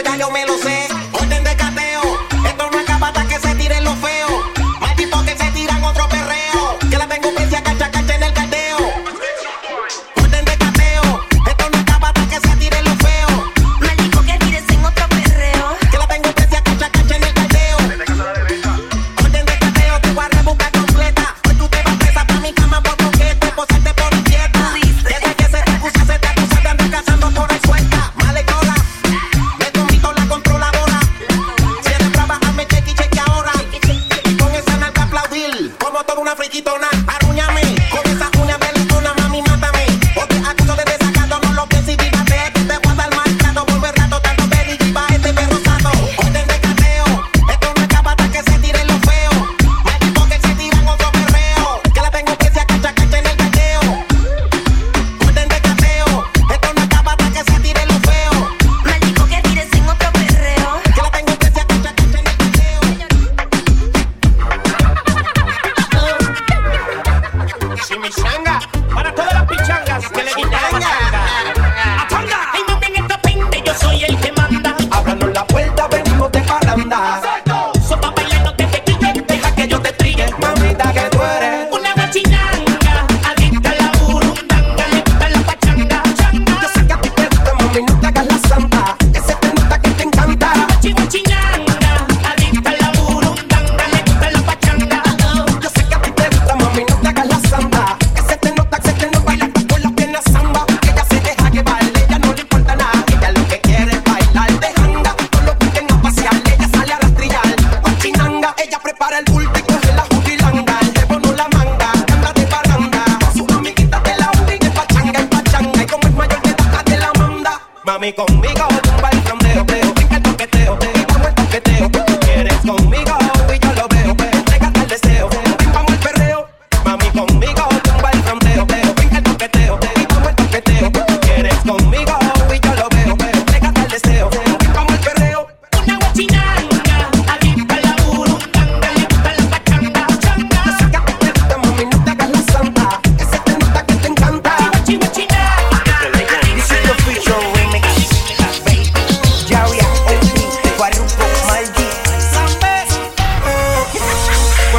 ya yo me lo sé.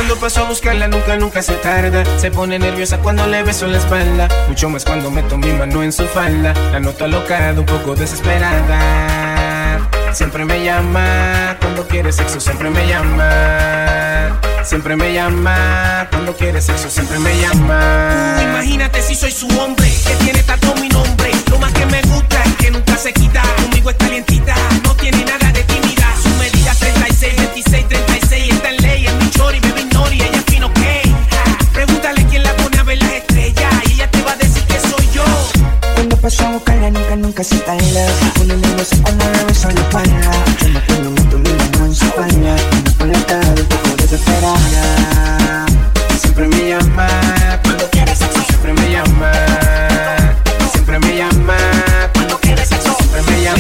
Cuando paso a buscarla nunca, nunca se tarda. Se pone nerviosa cuando le beso la espalda. Mucho más cuando meto mi mano en su falda. La noto alocada, un poco desesperada. Siempre me llama Cuando quiere sexo siempre me llama. Siempre me llama Cuando quiere sexo siempre me llama. Imagínate si soy su hombre Que tiene tanto mi nombre. Lo más que me gusta es que nunca se quita. Conmigo es calientita No tiene nada de tímida. Su medida 36, 26, 36 casita y la Una niña se pone a besar la espalda Yo me pongo mi tu mira en su baña Una paleta de poco desesperada. Siempre me llama Cuando quieres sexo. Siempre me llama Siempre me llama Cuando quieres sexo. Siempre me llama.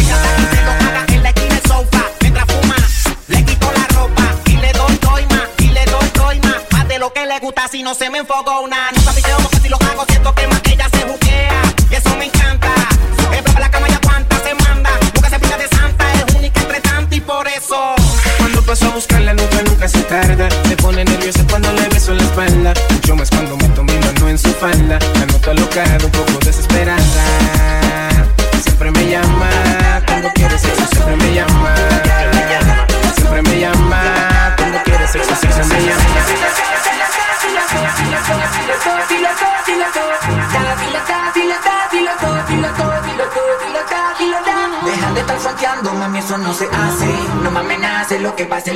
Si no se me enfocó una, nunca piteo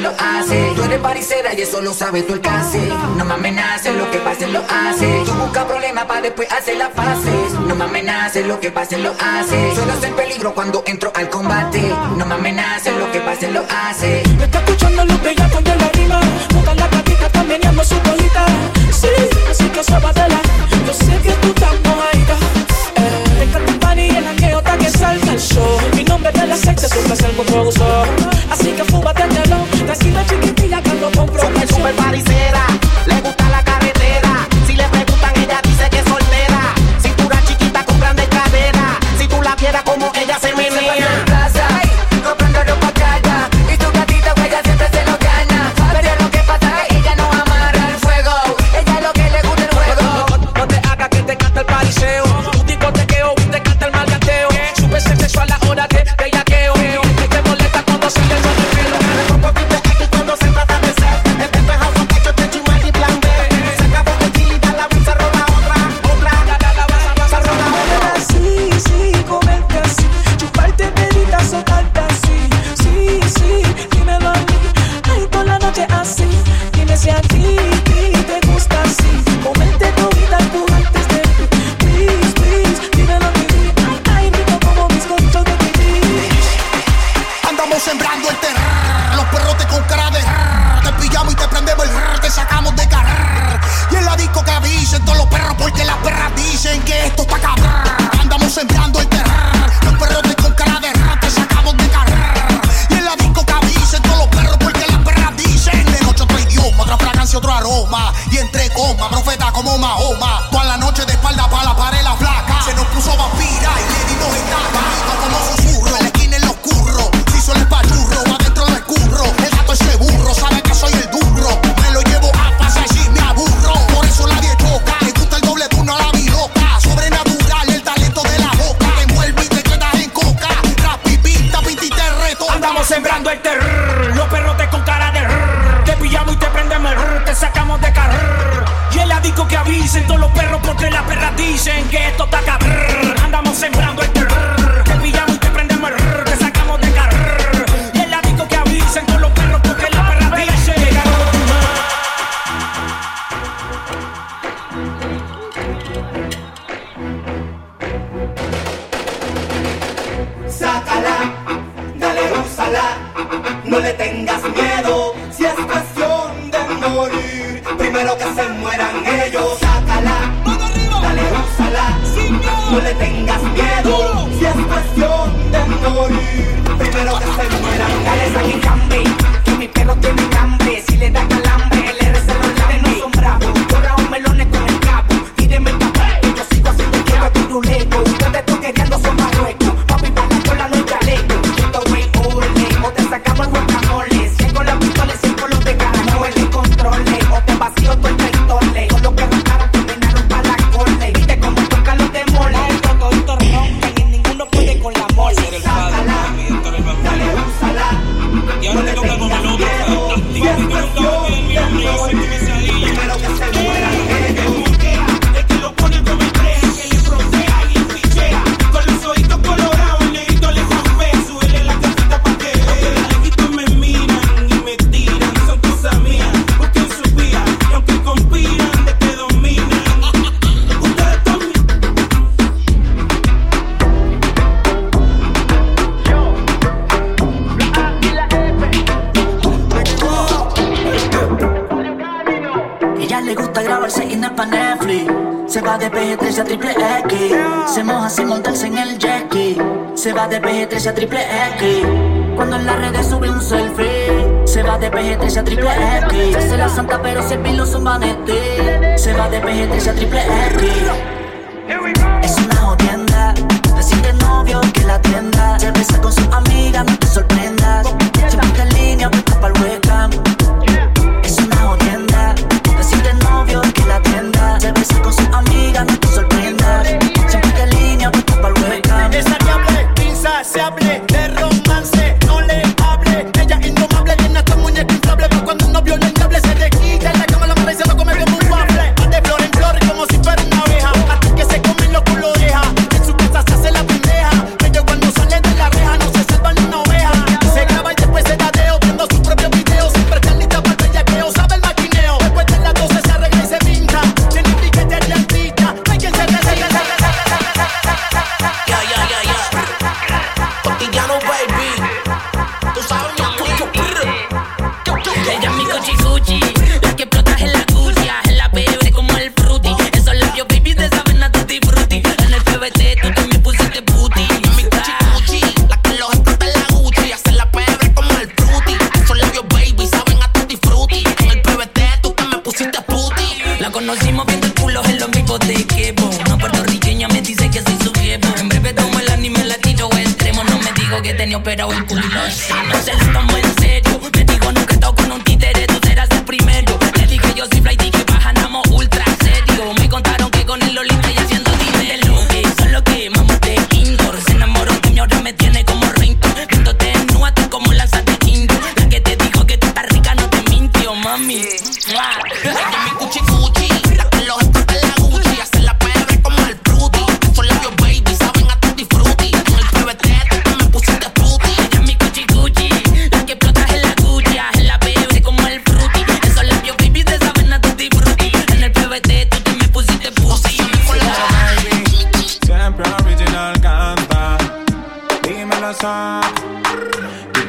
lo hace. Tú eres paricera y eso lo sabe tu alcance. No me amenaces, lo que pase lo hace. Tú busca problemas para después hacer las fases. No me amenaces, lo que pase lo hace. Suelo ser peligro cuando entro al combate. No me amenaces, lo que pase lo hace. Me está escuchando los bellacos de la rima. Todas las gatitas están meneando su colita. Sí, así que sábatela. Yo sé que tú estás mojadita. Me encanta el eh, pan y el que salga el show. Mi nombre es de la sexta, siempre salgo por gusto. super parisera. A triple X. Se moja sin montarse en el jetski. Se va de BG3 a triple X. Cuando en las redes sube un selfie. Se va de BG3 a triple X. Se la santa pero se el su son Se va de BG3 a triple X. Es una jodienda. Reciente novio que la tienda. Se besa con su amiga, no te sorprendas. Siempre en línea, puesta para el webcam. Se besa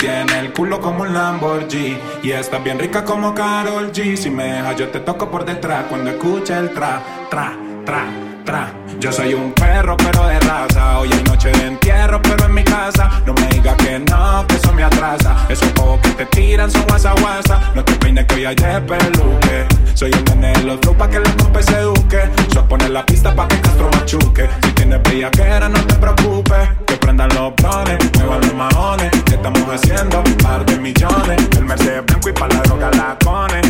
Tú tienes el culo como un Lamborghini. Y estás bien rica como Carol G. Si me dejas, yo te toco por detrás. Cuando escucha el tra, tra, tra, tra. Yo soy un perro, pero de raza. Hoy hay noche de entierro, pero en mi casa. No me digas que no, que eso me atrasa. Esos ojos que te tiran son guasa guasa. No te peines que hoy hay de peluque. Soy un nene de los flow pa' que la compa se eduque. Yo poner la pista pa' que Castro machuque. Si tienes bellaquera, no te preocupes. Que prendan los blones, muevan los maones. ¿Qué estamos haciendo? Par de millones. El Mercedes blanco y para la droga la cone.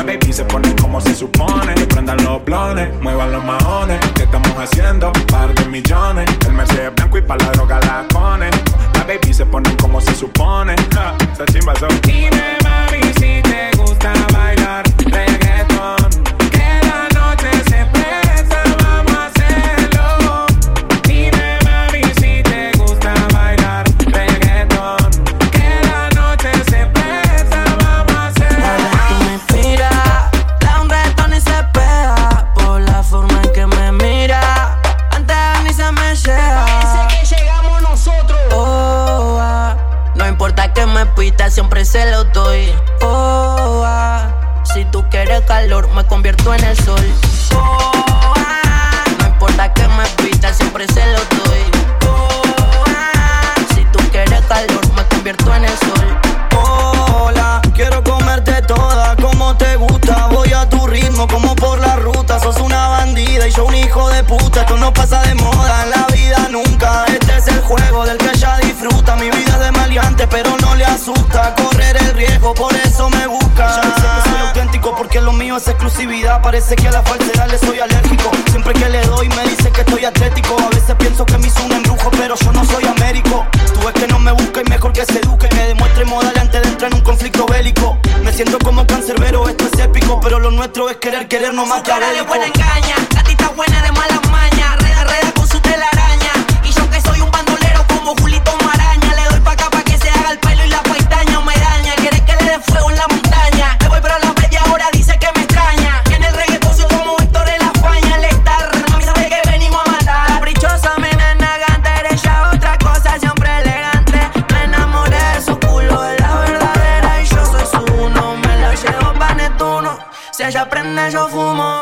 La baby se pone como se supone. Prendan los blones, muevan los maones. ¿Qué estamos haciendo? Par de millones. El Mercedes blanco y para la droga la cone. La baby se pone como se supone. Ja, esa chimba. Dime, mami, si te gusta bailar siempre se lo doy. Oh, ah, si tú quieres calor, me convierto en el sol. Oh, ah, no importa que me pita, siempre se lo doy. Oh, ah, si tú quieres calor, me convierto en el sol. Hola, quiero comerte toda como te gusta. Voy a tu ritmo como por la ruta. Sos una bandida y yo un hijo de puta. Esto no pasa de moda en la vida nunca. Este es el juego del que ella disfruta. Mi vida de maleante, pero no le asusta correr el riesgo, por eso me busca. Ya sé que soy auténtico porque lo mío es exclusividad. Parece que a la falsedad le soy alérgico. Siempre que le doy me dice que estoy atlético. A veces pienso que me hizo un embrujo, pero yo no soy américo. Tú ves que no me busca y mejor que se eduque. Que demuestre modal antes de entrar en un conflicto bélico. Me siento como cancerbero, esto es épico. Pero lo nuestro es querer, querer no más cara de buena engaña, gatita buena de malas mañas, ella prende, yo fumo.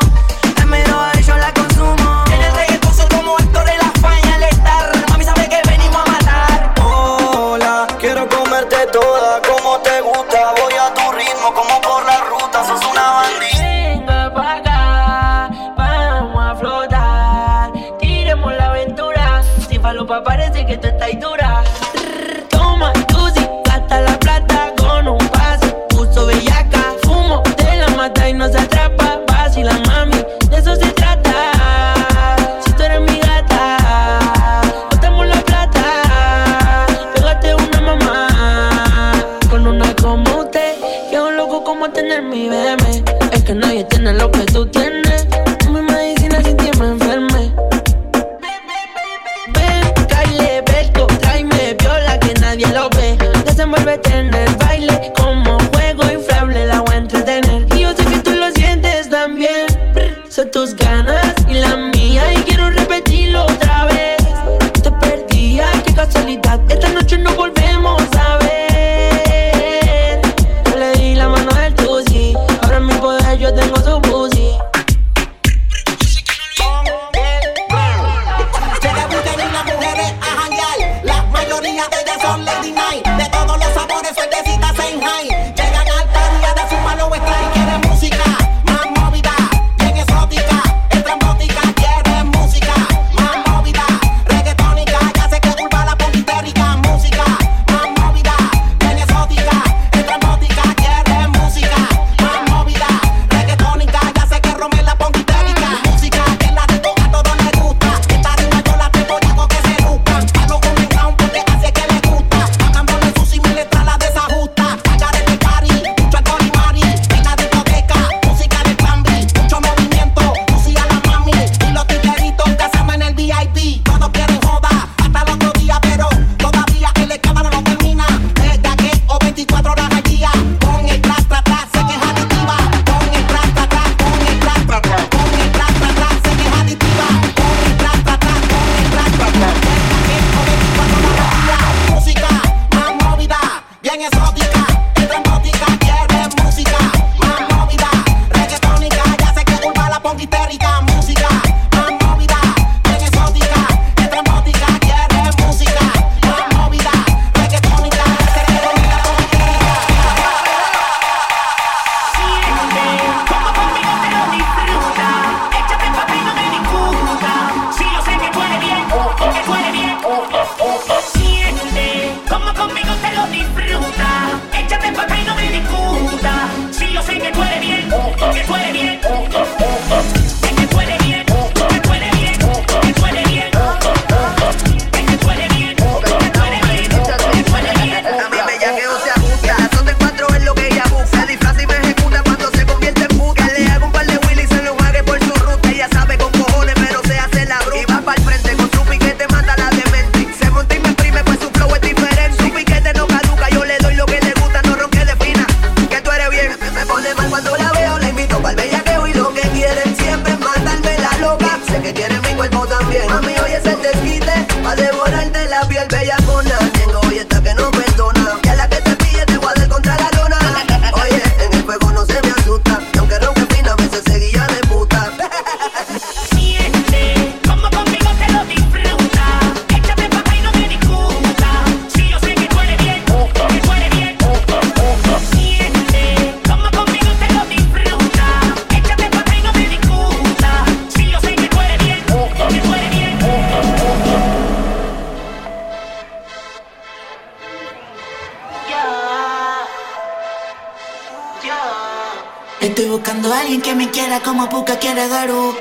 como Puka quiere Daru.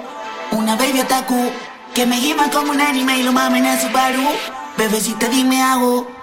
Una baby otaku que me lleva como un anime y lo mamen a su paru. Bebecita, dime hago.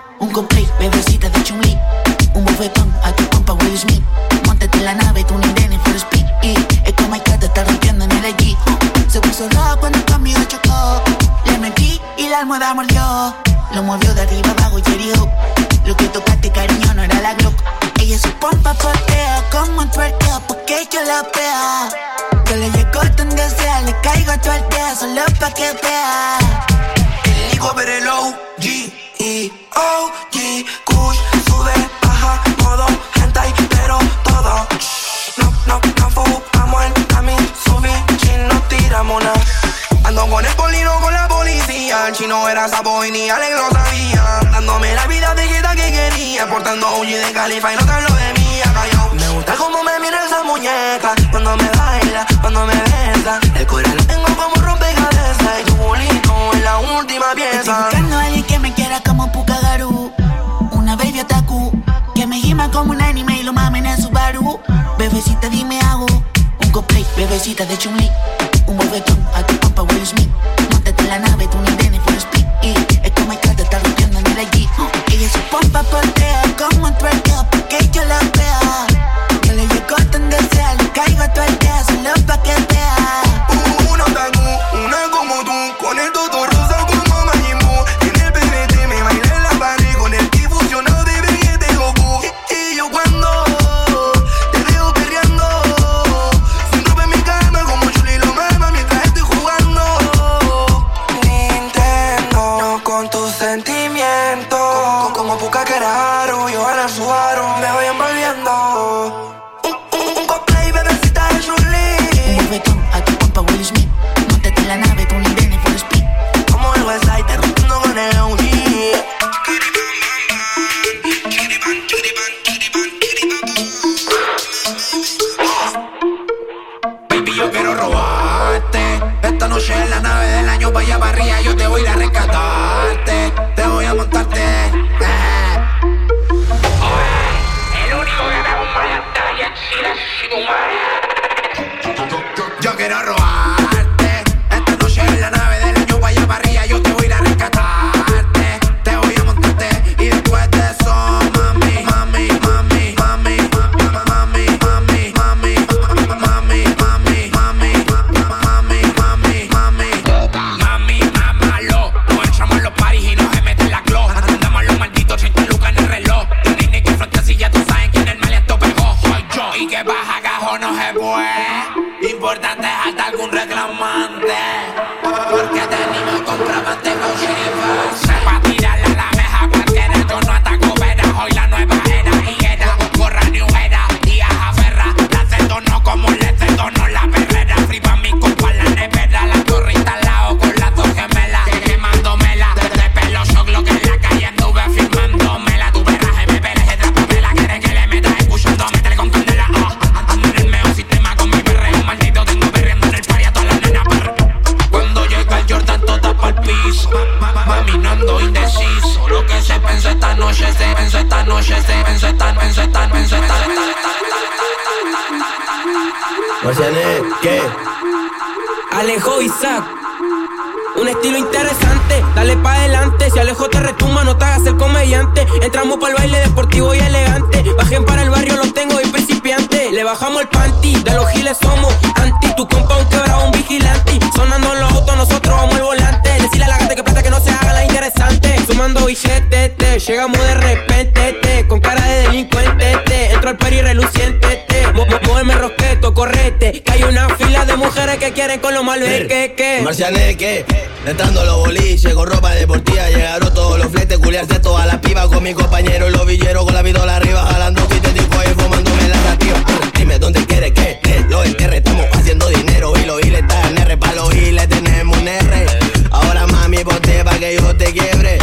Llegamos de repente, te Con cara de delincuente, te Entro al peri reluciente, te. Mo mo rosqueto, correte Que hay una fila de mujeres que quieren con lo malo que que. Marcianeque Entrando los boliches con ropa deportiva Llegaron todos los fletes, culiarse todas las pibas Con mi compañero los villeros con la pistola arriba Jalando quitetico y fumándome la nativa Dime dónde quieres que te lo enterre Estamos haciendo dinero y los hiles están en R Pa' los hiles tenemos un R. Ahora mami ponte pa' que yo te quiebre.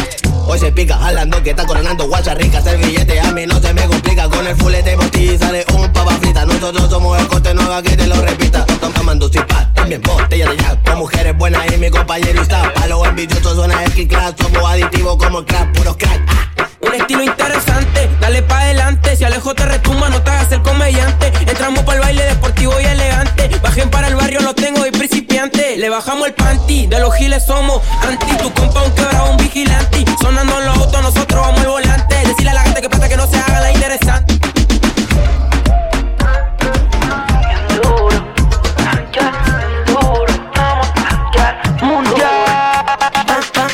Hoy se pica jalando que está coronando guacha rica Hacer billete. A mí no se me complica Con el fulete ti sale un papa frita. Nosotros somos el corte, haga que te lo repita. Tomando cipa, también botella de jack Con mujeres buenas y mi compañero está Pa' los envidiosos suena el class. Somos adictivos como el crack, puros crack Un estilo interesante, dale pa' adelante. Si Alejo te retumba, no te hagas el comediante. Entramos para el baile deportivo y elegante. Bajen para el barrio, los tengo y principiante. Le bajamos el panty, de los giles somos anti. Tu compa un quebrado, un vigilante. Sonando en los autos, nosotros vamos al volante. Decirle a la gente que plata que no se haga la interesante.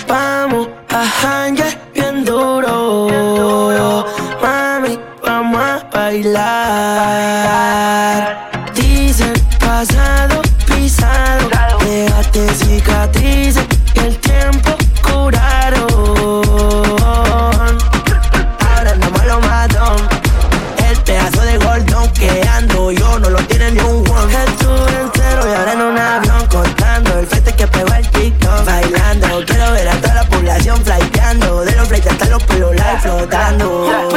Vamos a bailar. Dice pasado pisado, déjate cicatrices que el tiempo curaron. Ahora no a lo mató El pedazo de gordón que ando yo no lo tiene ni un guan. Estuve entero y ahora en un avión contando el fete que pegó el TikTok. Bailando, quiero ver a toda la población flaiteando. De los flaites hasta los pelos live flotando.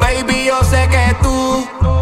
Baby, yo sé que tú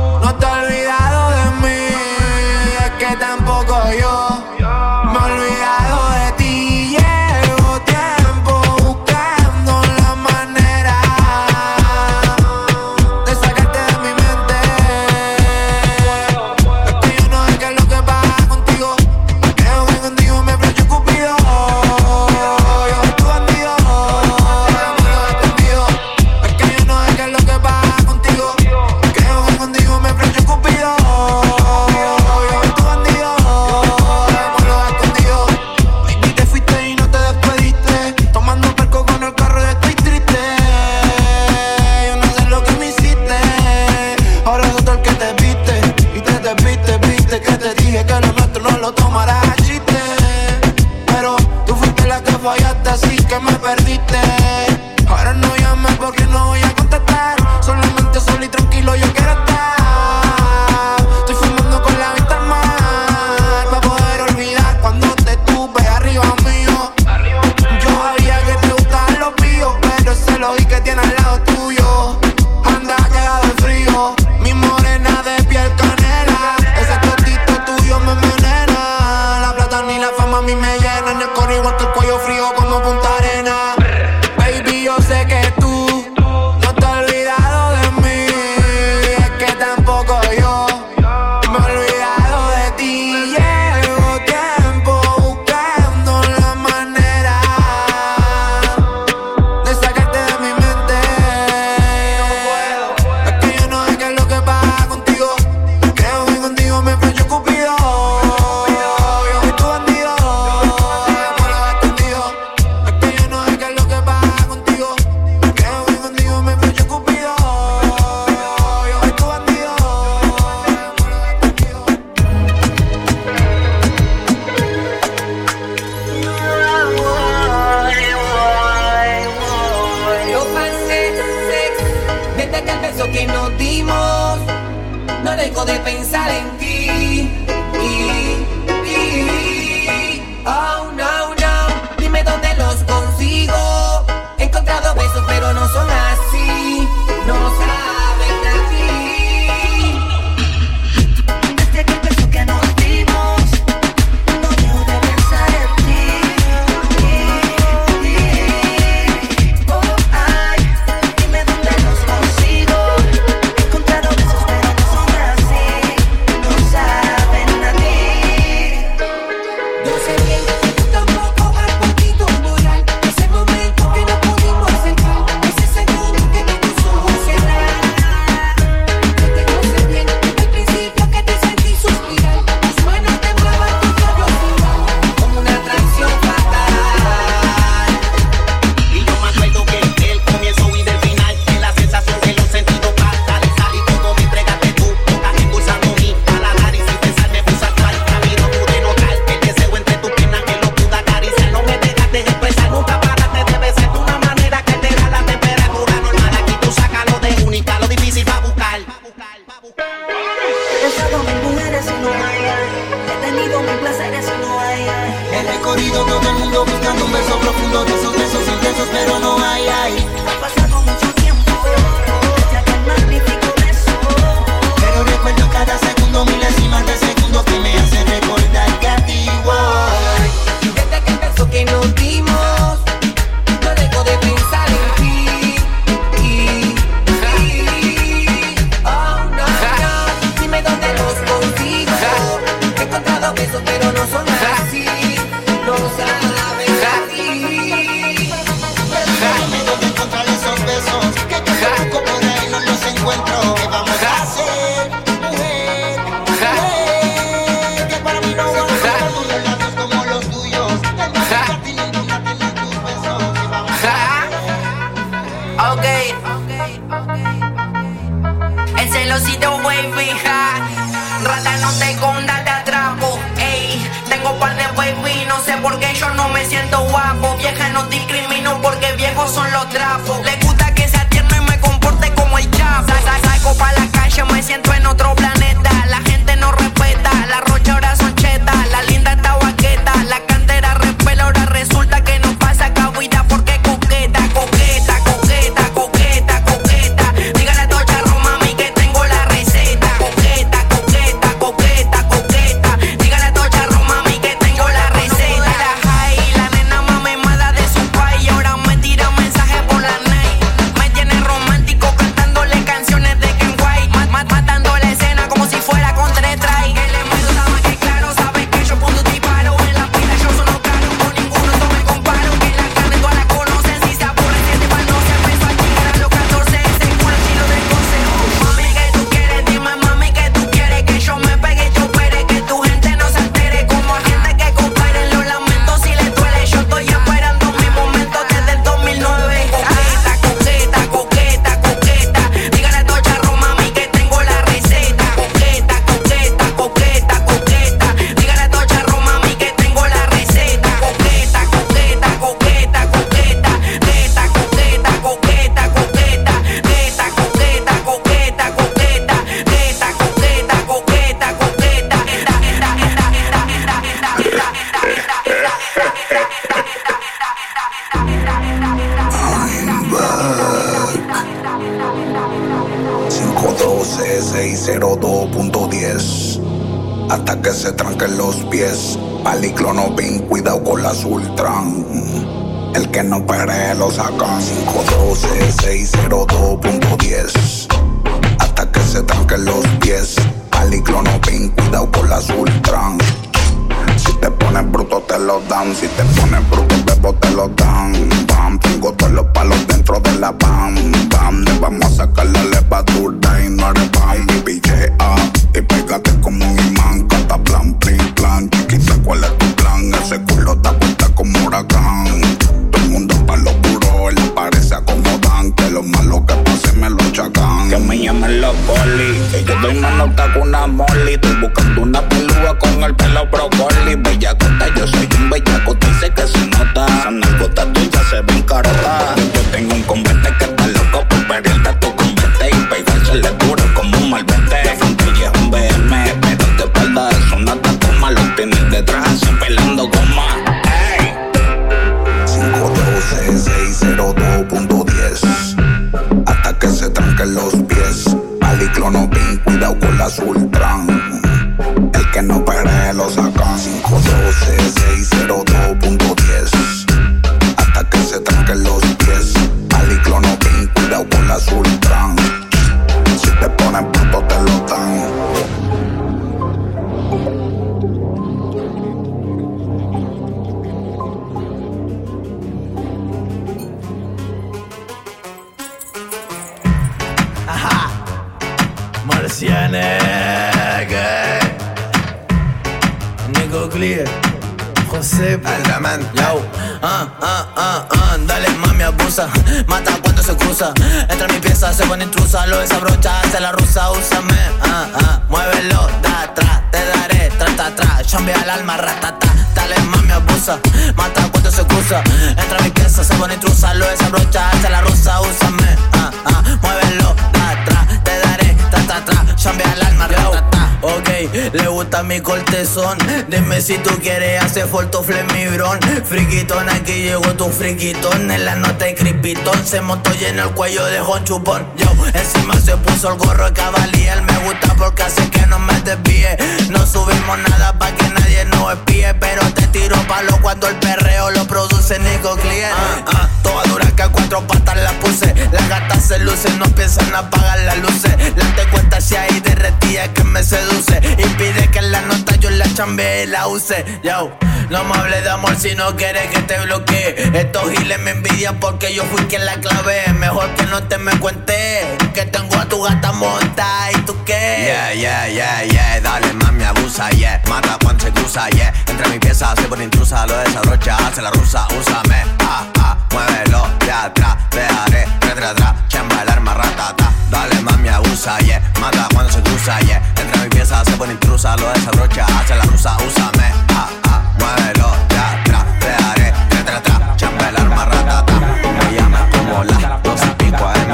mata cuando se cruza. Entra en mi pieza, se pone intrusa, lo desabrocha, hace la rusa, úsame. Ah, ah, muévelo, da atrás, te daré, trata atrás, tra, al alma, ratata mentales, mami abusa. Mata cuando se cruza. Entra a mi casa, se pone intrusa, lo desabrocha, hasta la rosa, úsame. Ah, ah, muévelo, atrás, te daré, ta, ta, ta. Chambea el alma, ta, ta. Ok, le gusta mi cortezón. Dime si tú quieres hacer fortofle mi bron. Friquitón, aquí llegó tu friquitón. En la nota y crispitón. Se montó lleno el cuello de chupón. Yo, encima se puso el gorro de cabalier. Me gusta porque hace que no me desvíe. No subimos nada pa' que nadie nos espíe, pero te tiro palo cuando el perreo lo produce Nico Clear. Uh, uh, toda dura que a cuatro patas la puse. Las gatas se lucen, no piensan apagar las luces. La tengo esta ahí derretida que me seduce. Y pide que la nota yo la chambe y la use. Yo, no me hables de amor si no quieres que te bloquee. Estos giles me envidian porque yo fui quien la clavé. Mejor que no te me cuentes que tengo a tu gata monta y tú qué. Yeah, yeah, yeah, yeah. Dale, más mami, abusa, yeah. Mata cuando se usa, yeah. Entre mis piezas se pone intrusa, lo desabrocha, hace la rusa, úsame, ah, ah, muévelo, de atrás, te haré, retratra, chamba el arma, ratata. Dale mami, abusa, yeah. Mata cuando se cruza, yeah. Entre mis piezas se pone intrusa, lo desabrocha, hace la rusa, úsame, ah, ah, muévelo, de atrás, te haré, retratra, chamba el arma, ratata. Me llama como la dos y pico AM,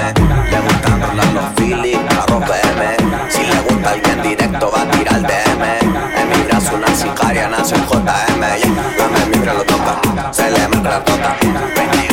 le gustan los feelings, arroz PM. Si le gusta alguien directo, va a tirar DM. Diana soy JM, yeah. Dame mi lo toca, se le mete la tota.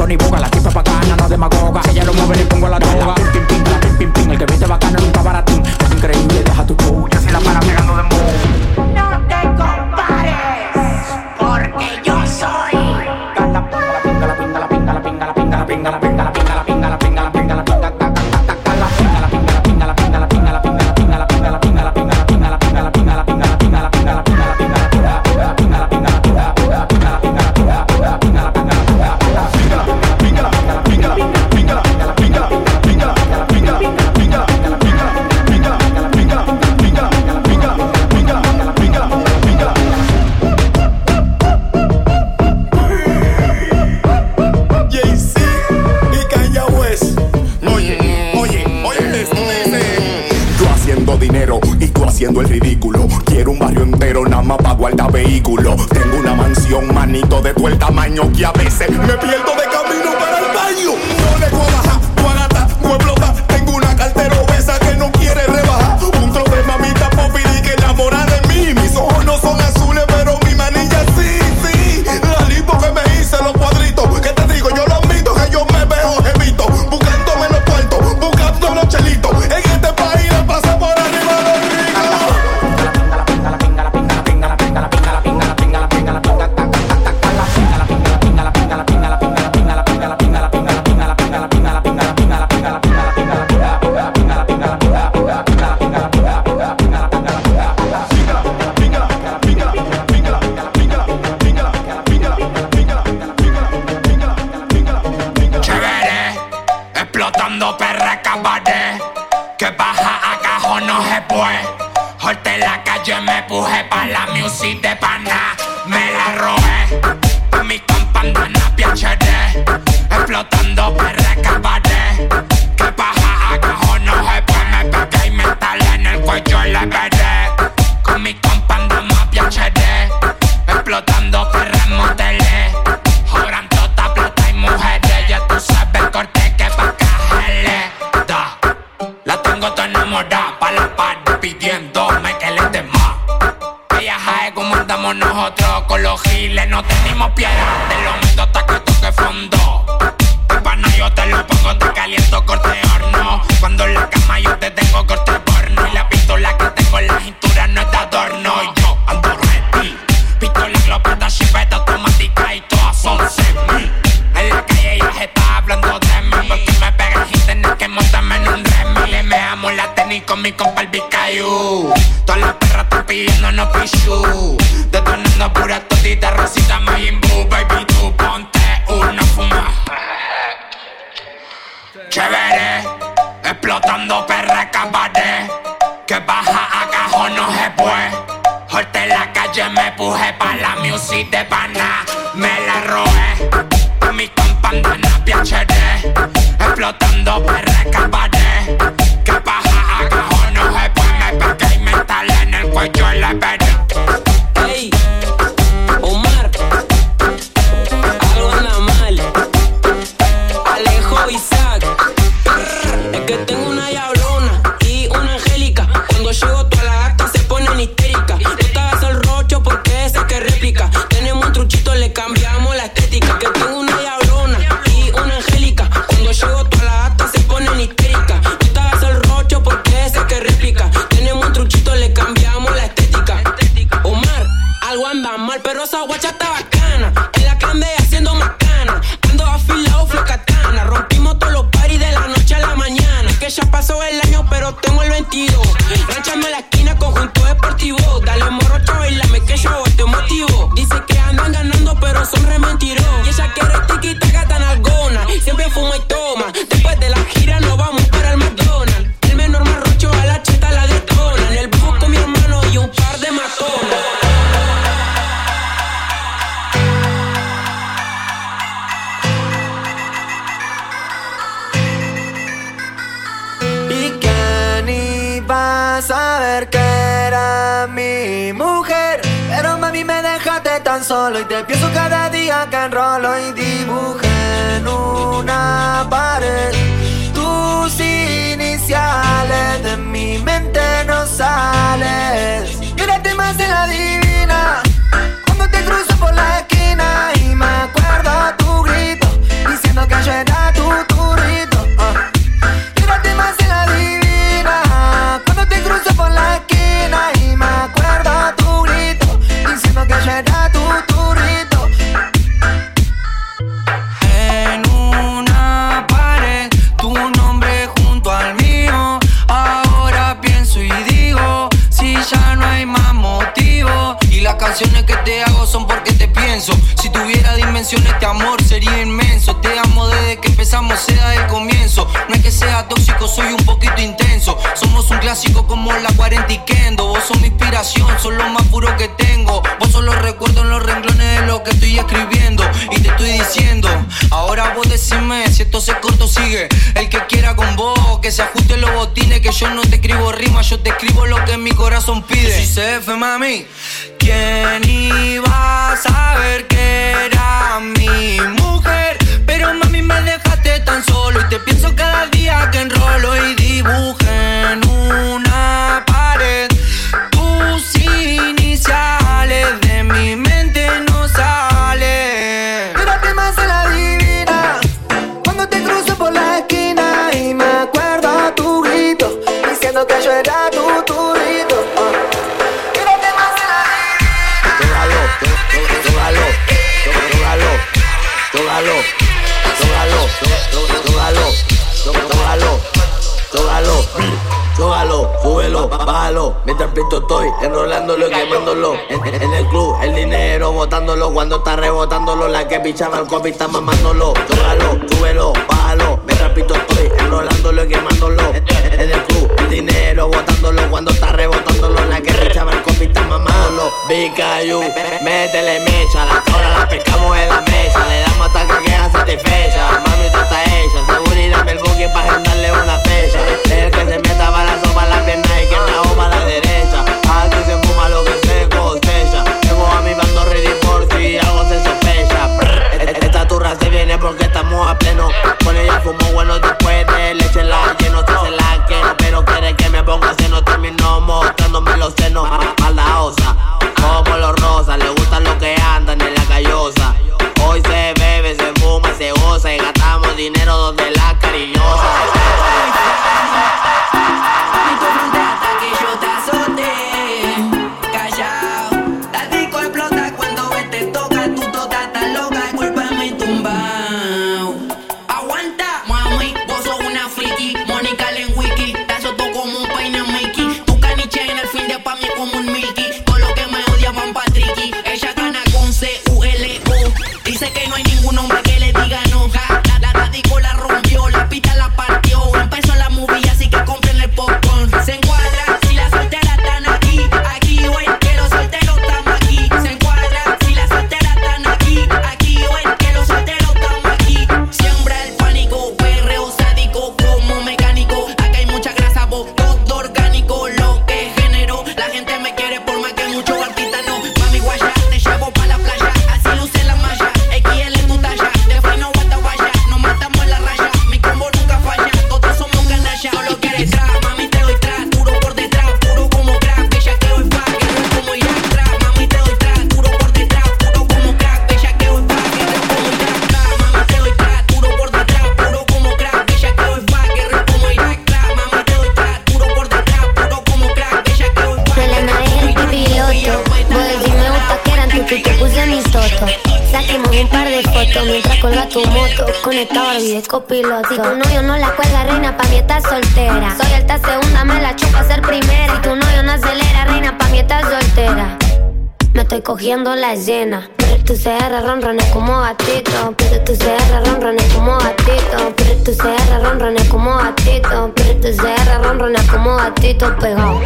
Tony Boga, la tipa bacana, no demagoga. Si ella lo mueve, le pongo la droga. Pim, pim, pim, la pim, pim, pim. El que viste bacano que baja a cajón no se puede. Jorte la calle, me puje pa' la music de pana. Me la robé, a mi compa andana piachere. Explotando perra escaparé. Que baja a cajón no se puede. Me pegué y me talé en el cuello y le. soy un poquito intenso. Somos un clásico como la 40 y Kendo. Vos sos mi inspiración, sos lo más puro que tengo. Vos solo recuerdo en los renglones de lo que estoy escribiendo. Y te estoy diciendo, ahora vos decime si esto se corto sigue. El que quiera con vos, que se ajuste los botines. Que yo no te escribo rimas, yo te escribo lo que mi corazón pide. Si CF, mami. ¿Quién iba a saber que era mi mujer? Solo y te pienso cada día que enrolo y dibujo en una bájalo. Mientras pinto estoy enrolándolo y quemándolo. En, en- en el club, el dinero botándolo. Cuando está rebotándolo, la que pichaba el copy está mamándolo. Tócalo, súbelo, bájalo. Mientras pinto estoy enrolándolo y quemándolo. En, el club, el dinero botándolo. Cuando está rebotándolo, la que pichaba el copy está mamándolo. Bicayu, métele mecha. La tora la pescamos en la mesa. Le damos hasta que queda satisfecha. Mami, tú está hecha. Seguridad, el booking para agendarle una fecha. El que se meta para porque estamos a pleno. Con ella fumo bueno después de leche la lleno. Se hace la quiero, pero quiere que me ponga seno. Termino mostrándome los senos. Ma- Maldadosa, como los rosas. Le gustan los que andan en la callosa. Hoy se bebe, se fuma, se goza y gastamos dinero donde la cariñosa. Moto Con esta Barbie de copiloto Si tu novio no la cuelga, reina, pa' mí estás soltera. Soy alta segunda, me la chupa ser primera. Si tu novio no acelera, reina, pa' mí estás soltera. Me estoy cogiendo la llena, pero tu CR ronrones como gatito, pero tu CR ronrones como gatito, pero tu CR ronrones como gatito, pero tu CR ronrones como gatito pegado.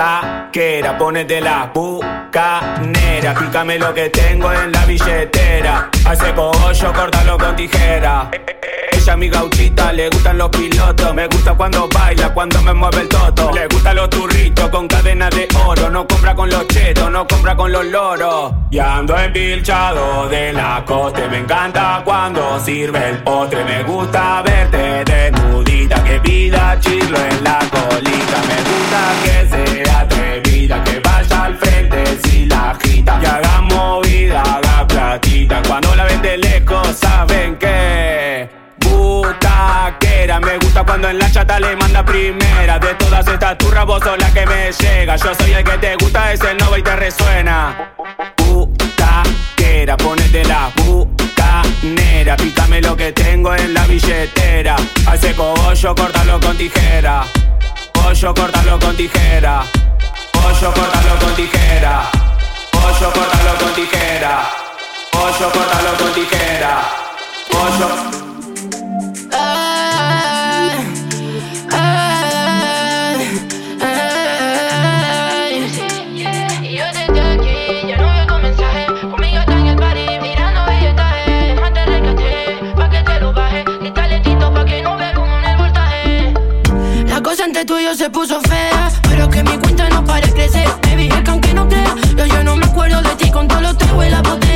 Taquera, ponete la bucanera. Pícame lo que tengo en la billetera. Hace cogollo, córtalo con tijera. Ella mi gauchita, le gustan los pilotos. Me gusta cuando baila, cuando me mueve el toto. Le gustan los turritos con cadena de oro. No compra con los chetos, no compra con los loros. Y ando empilchado de la coste. Me encanta cuando sirve el postre. Me gusta verte desnudita. Que pida chirlo en la colita. Me gusta que sea la agita. Y haga movida, haga platita. Cuando la ven de lejos, saben que. Butaquera, me gusta cuando en la chata le manda primera. De todas estas turras, vos sos la que me llega. Yo soy el que te gusta, es el nuevo y te resuena. Butaquera, ponete la bucanera. Pícame lo que tengo en la billetera. Hace cogollo, córtalo con tijera. Pollo, córtalo con tijera. Pollo, córtalo con tijera. Ocho pota los gotiquera, oso cotalotiquera, oso, y yo te estoy aquí ya no veo mensaje, conmigo está en el parí, mirando el traje, mantela el caché, pa' que te lo baje. ni talentito pa' que no veo en el voltaje. La cosa entre tuyo se puso fea, pero que mi cuenta no parece crecer, me vive con que no crea, yo yo no acuerdo de ti con todo lo tengo y la botella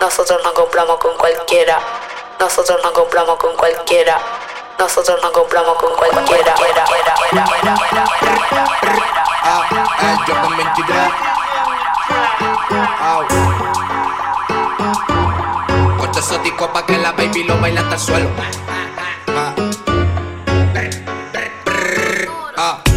Nosotros no compramos con cualquiera. Nosotros no compramos con cualquiera. Nosotros no compramos con cualquiera. Ocho exóticos pa' que la baby lo baila hasta el suelo. Ah. ah, ah.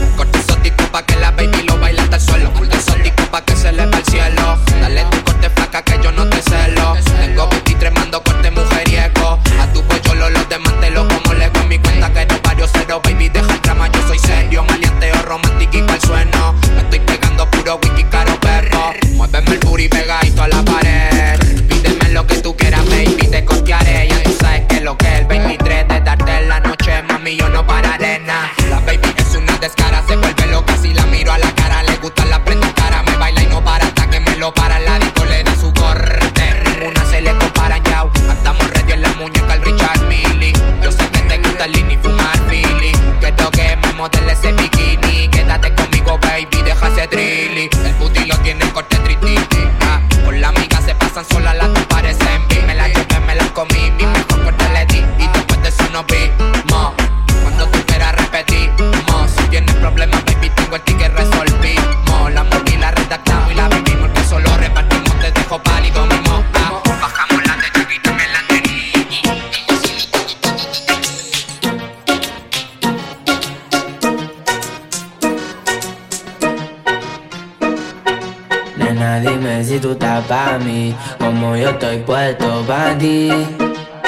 Pa' mí, como yo estoy puesto pa' ti.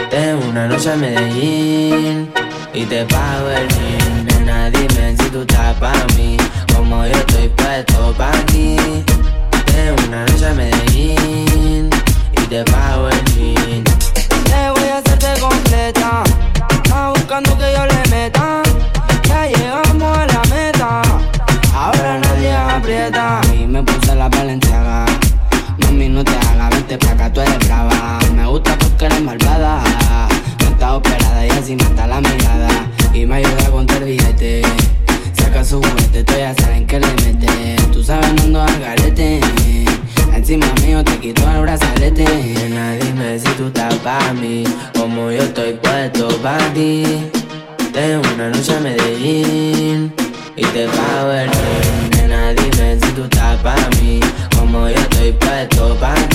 Tengo una noche a Medellín y te pago el jean. Nena, dime si tú estás pa' mí, como yo estoy puesto pa' ti. Tengo una noche a Medellín y te pago tú eres brava. Me gusta porque eres malvada. No está operada y así mata la mirada. Y me ayuda con el billete. Saca su juguete, tú ya saben que le mete. Tú sabes, no ando al garete. Encima mío te quito el brazalete. Nena, dime si tú estás pa' mí, como yo estoy puesto pa' ti. Tengo una noche a Medellín y te pago el jean. Nena, dime si tú estás pa' mí, como yo estoy puesto pa' ti.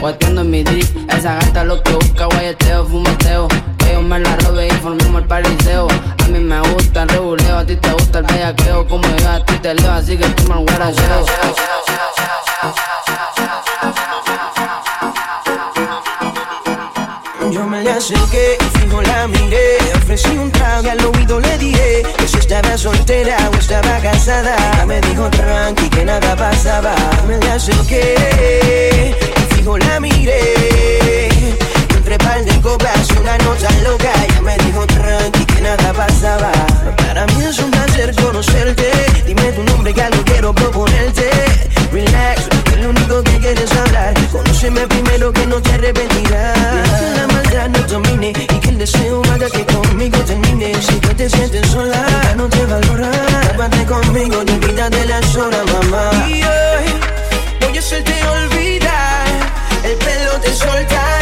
Guateando en mi drip Esa gata lo que busca guayeteo, fumeteo. Que yo me la robe y formemos el pariseo. A mí me gusta el reguleo A ti te gusta el bellaqueo. Como yo a ti te leo Así que tú me guaracheo Yo me le acerqué y fijo la miré. Le ofrecí un trago y al oído le dije Que si estaba soltera o estaba casada. Me dijo tranqui que nada pasaba. Me le acerqué y fijo la miré Y entre par de copas y una nota loca. Ella me dijo tranqui que nada pasaba Para mí es un placer conocerte. Dime tu nombre que algo quiero proponerte. Relax, que lo único que quieres hablar. Conóceme primero que no te arrepentirás. Que la maldad no domine Y que el deseo haga que conmigo termine. Si tú te sientes sola, no te valora Tápate conmigo y olvídate las horas, mamá. Y te soltaré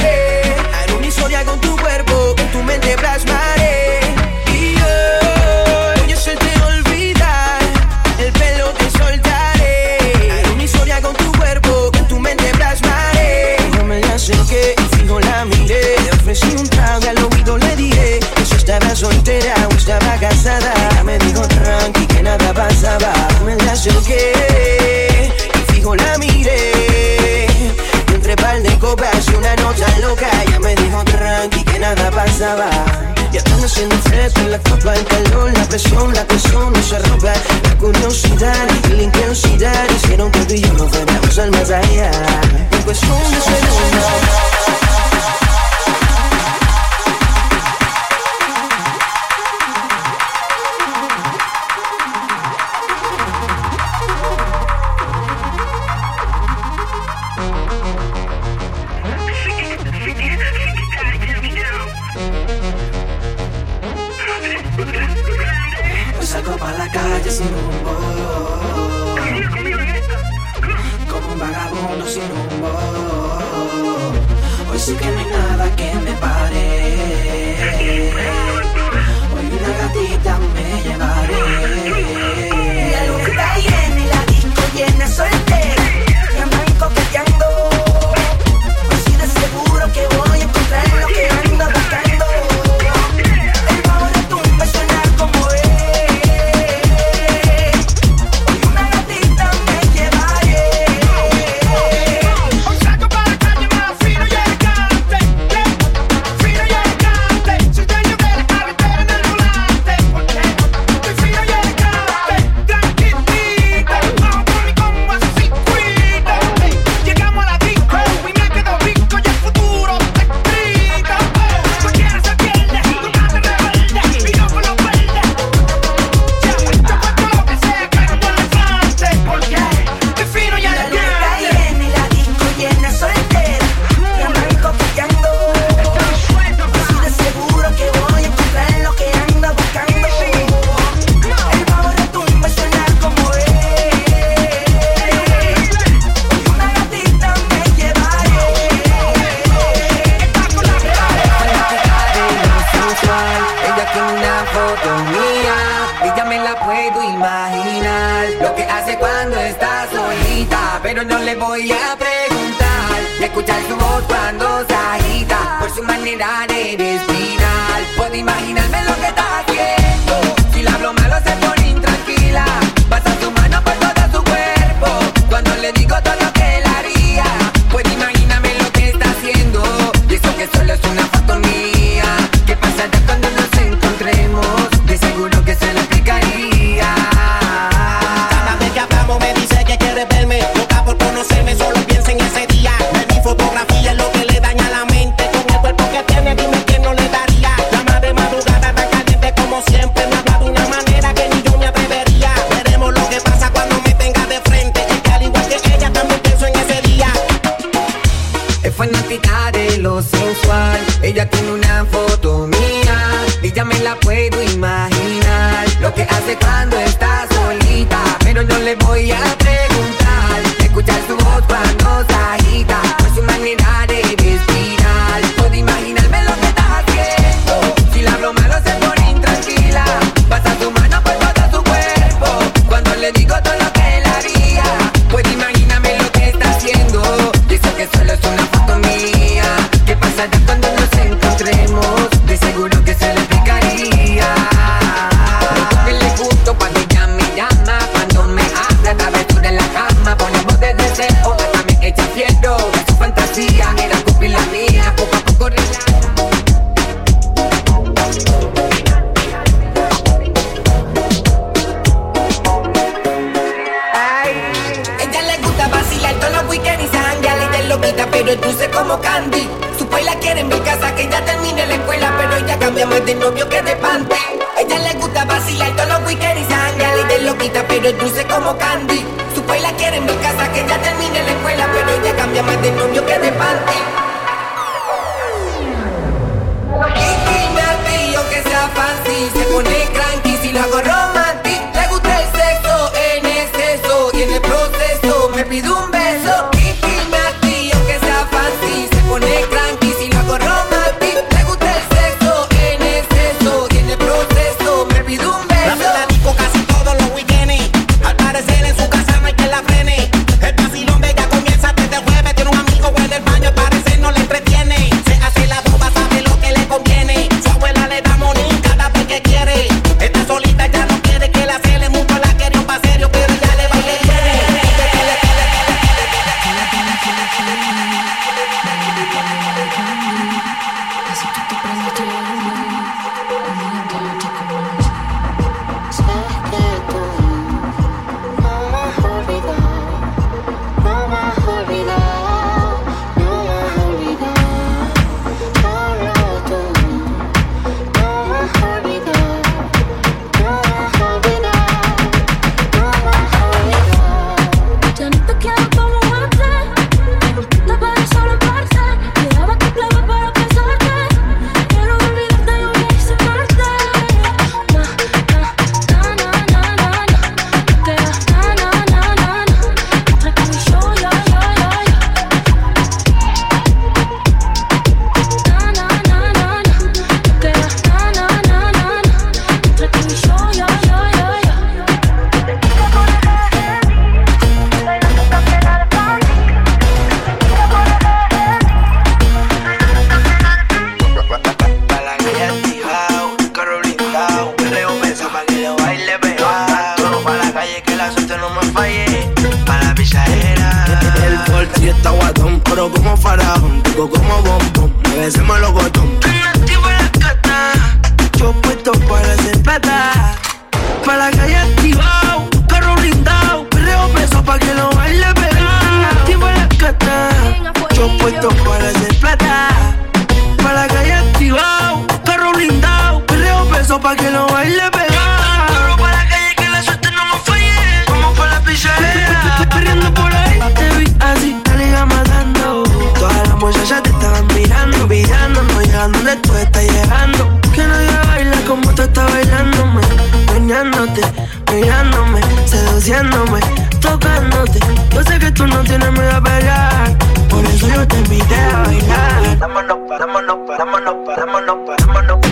pasaba. Ya están haciendo fresco en la copa, el calor, la presión, la tensión no se rompa La curiosidad y la intensidad hicieron que tú y yo no fuéramos al más allá. En cuestión de segundos pa' que lo baile pegada. Corro para la calle que la suerte no me falle. Como por la pizzería. Corriendo por ahí. Te vi así, te matando. Todas las muchachas te estaban mirando, envidiando. No llegan donde tú estás llegando. Que nadie baila como tú estás bailándome. Soñándote, mirándome, seduciéndome, tocándote. Yo sé que tú no tienes miedo a pelear. Por eso yo te invité a bailar. Dámonos, dámonos, dámonos, dámonos, dámonos, dámonos.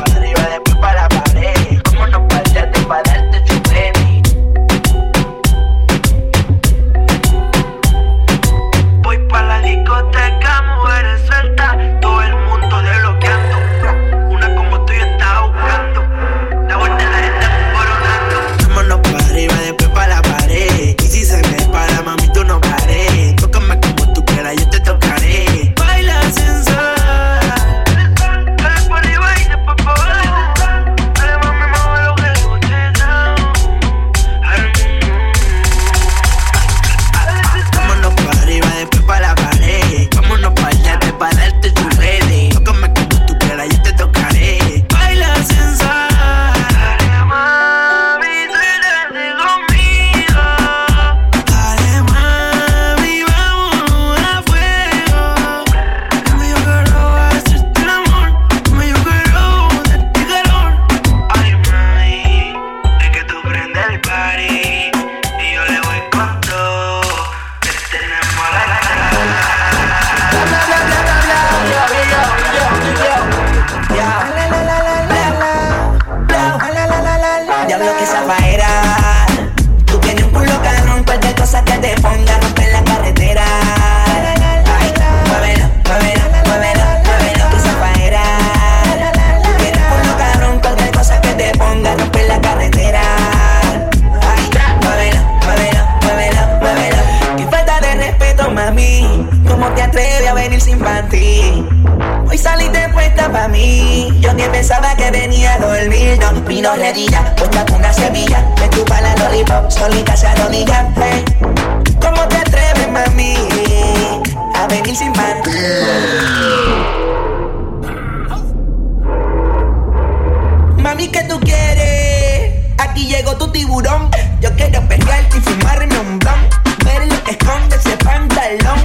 Pantalón.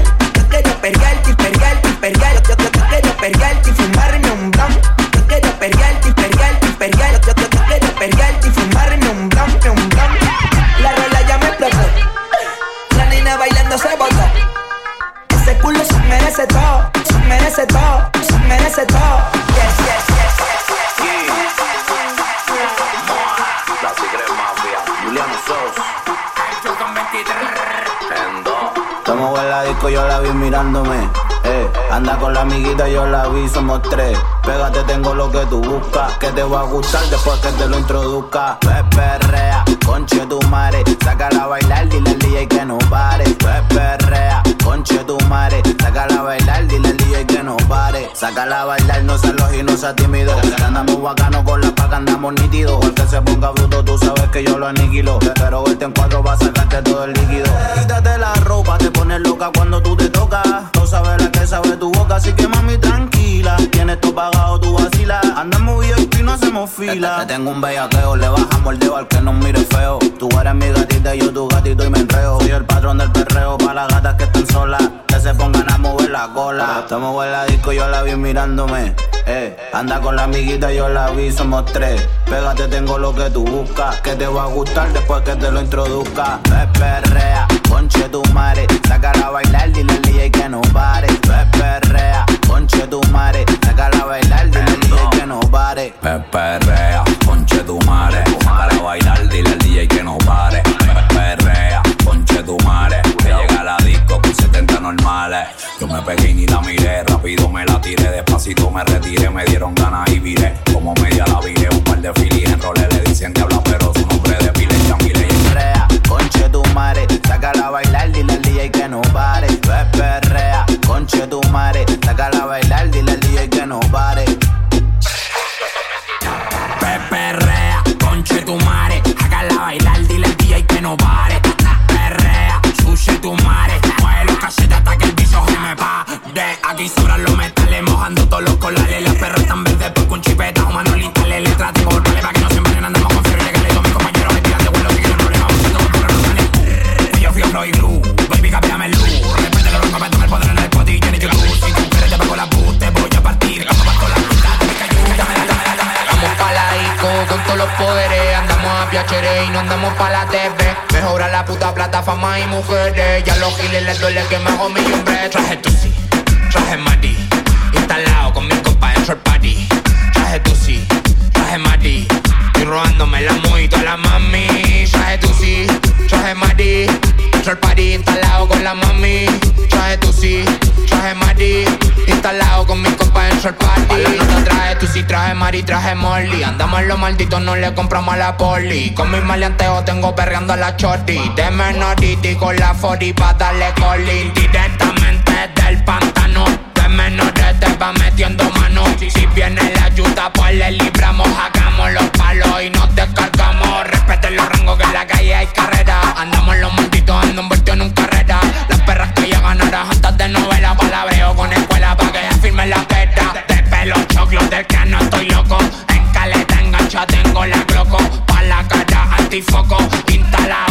Pégate, tengo lo que tú buscas. Que te va a gustar después que te lo introduzca. Ve perrea, conche tu madre. Sácala a bailar, dile al DJ que no pare. Ve perrea, conche tu madre. Sácala a bailar, dile al DJ que no pare. Sácala a bailar, no seas loco y no seas tímido. Que andamos bacano con la paca, andamos nítidos. El que se ponga bruto, tú sabes que yo lo aniquilo. Pero verte en cuatro va a sacarte todo el líquido. Quítate la ropa, te pones loca cuando tú te tocas. No sabes la que sabe tu boca, así que mami tranquila. Tienes todo pagado, tú vacilas. Andamos bien y no hacemos fila. Te, tengo un bellaqueo, le bajamos el dedo al que nos mire feo. Tú eres mi gatita, yo tu gatito y me enreo. Soy el patrón del perreo para las gatas que están solas. Que se pongan a mover la cola. Estamos en la disco, yo la vi mirándome. Eh, anda con la amiguita, yo la vi, somos tres. Pégate, tengo lo que tú buscas. Que te va a gustar después que te lo introduzca. Ve perrea, conche tu madre. Sácala a bailar, dile al DJ que no pare. Perrea, conche tu madre. Sácala a bailar, dile al DJ que no pare. Me perrea, conche tu madre. Para bailar, dile al DJ que no pare. Perrea, conche tu madre. Normales. Yo me pegué y ni la miré. Rápido me la tiré, despacito me retiré. Me dieron ganas y viré. Como media la viré. Un par de filis en roles le dicen que habla, pero su nombre de pile Yamile. Perrea, conche tu madre. Sácala a bailar, dile al DJ que no pare. Perrea, conche tu madre. Sácala a bailar, dile al DJ que no pare. Perrea, conche tu madre, hágala bailar, dile al DJ que no pare. Perrea, sushi tu madre, De aquí sobran los metales, mojando todos los colales. Las perras están verdes por un chipeta, o manolita, le letra, tengo golpes para que no siempre andamos con fiebre que le doy mis compañeros me tiran de vuelo, si quieren problemas, buscando por los. Yo fui a Flow y Glue, baby, capeame el luz. Respete los rongos, me el poder en el potillo en YouTube. Si tú quieres te pago la puta, te voy a partir. Como parto la puta, de mi cayuta, me la, me la, me la. Vamos pa' la disco con todos los poderes Andamos a piachere y no andamos pa' la TV Mejora la puta plataforma y mujeres Ya los giles les duele que me hago mi hombre Traje tu sí, traje Mati Instalado con mi compa dentro el party Traje tu sí, traje Mati Y robándome la muy toda la mami. Traje tu sí, traje Mati Dentro el party instalado con la mami. Traje tu sí, traje Mati Instalado con mi compa dentro el party Pa' la traje tu sí, traje Mari, traje Molly. Andamos los malditos, no le compramos a la poli. Con mis maleanteos tengo perreando a la shorty. De menority con la 40 pa' darle calling. Directamente del pantano. De menores te va metiendo mano. Si viene la ayuda pues le libramos Hagamos los palos y nos descargamos. Respeten los rangos que en la calle hay carrera. Andamos los malditos, ando envuelto en un carrera. Las perras que llegan ahora antes de novela Palabreo con escuela pa' que firmen la peta De pelo choclo del que no estoy loco. En caleta engancha tengo la cloco Pa' la cara antifoco Instalado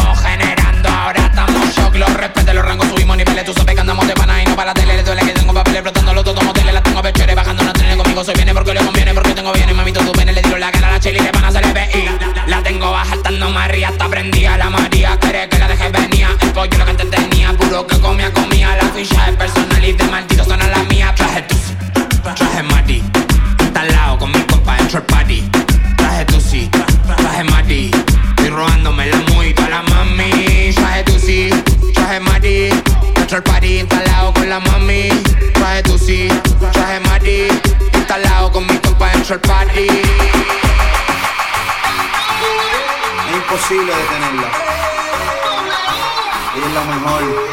yo lo que te tenía Puro que comía, comía La ficha es personal y de maldito son a la mía. Traje tu tusi, traje mati. Instalado con mi copa dentro el party. Traje tu tusi, traje mati. Estoy robándome la mojito a la mami. Traje tusi, traje mati. Dentro el party instalado con la mami. Traje tu tusi, traje mati. Instalado con mi copa dentro el party. Es imposible detener one.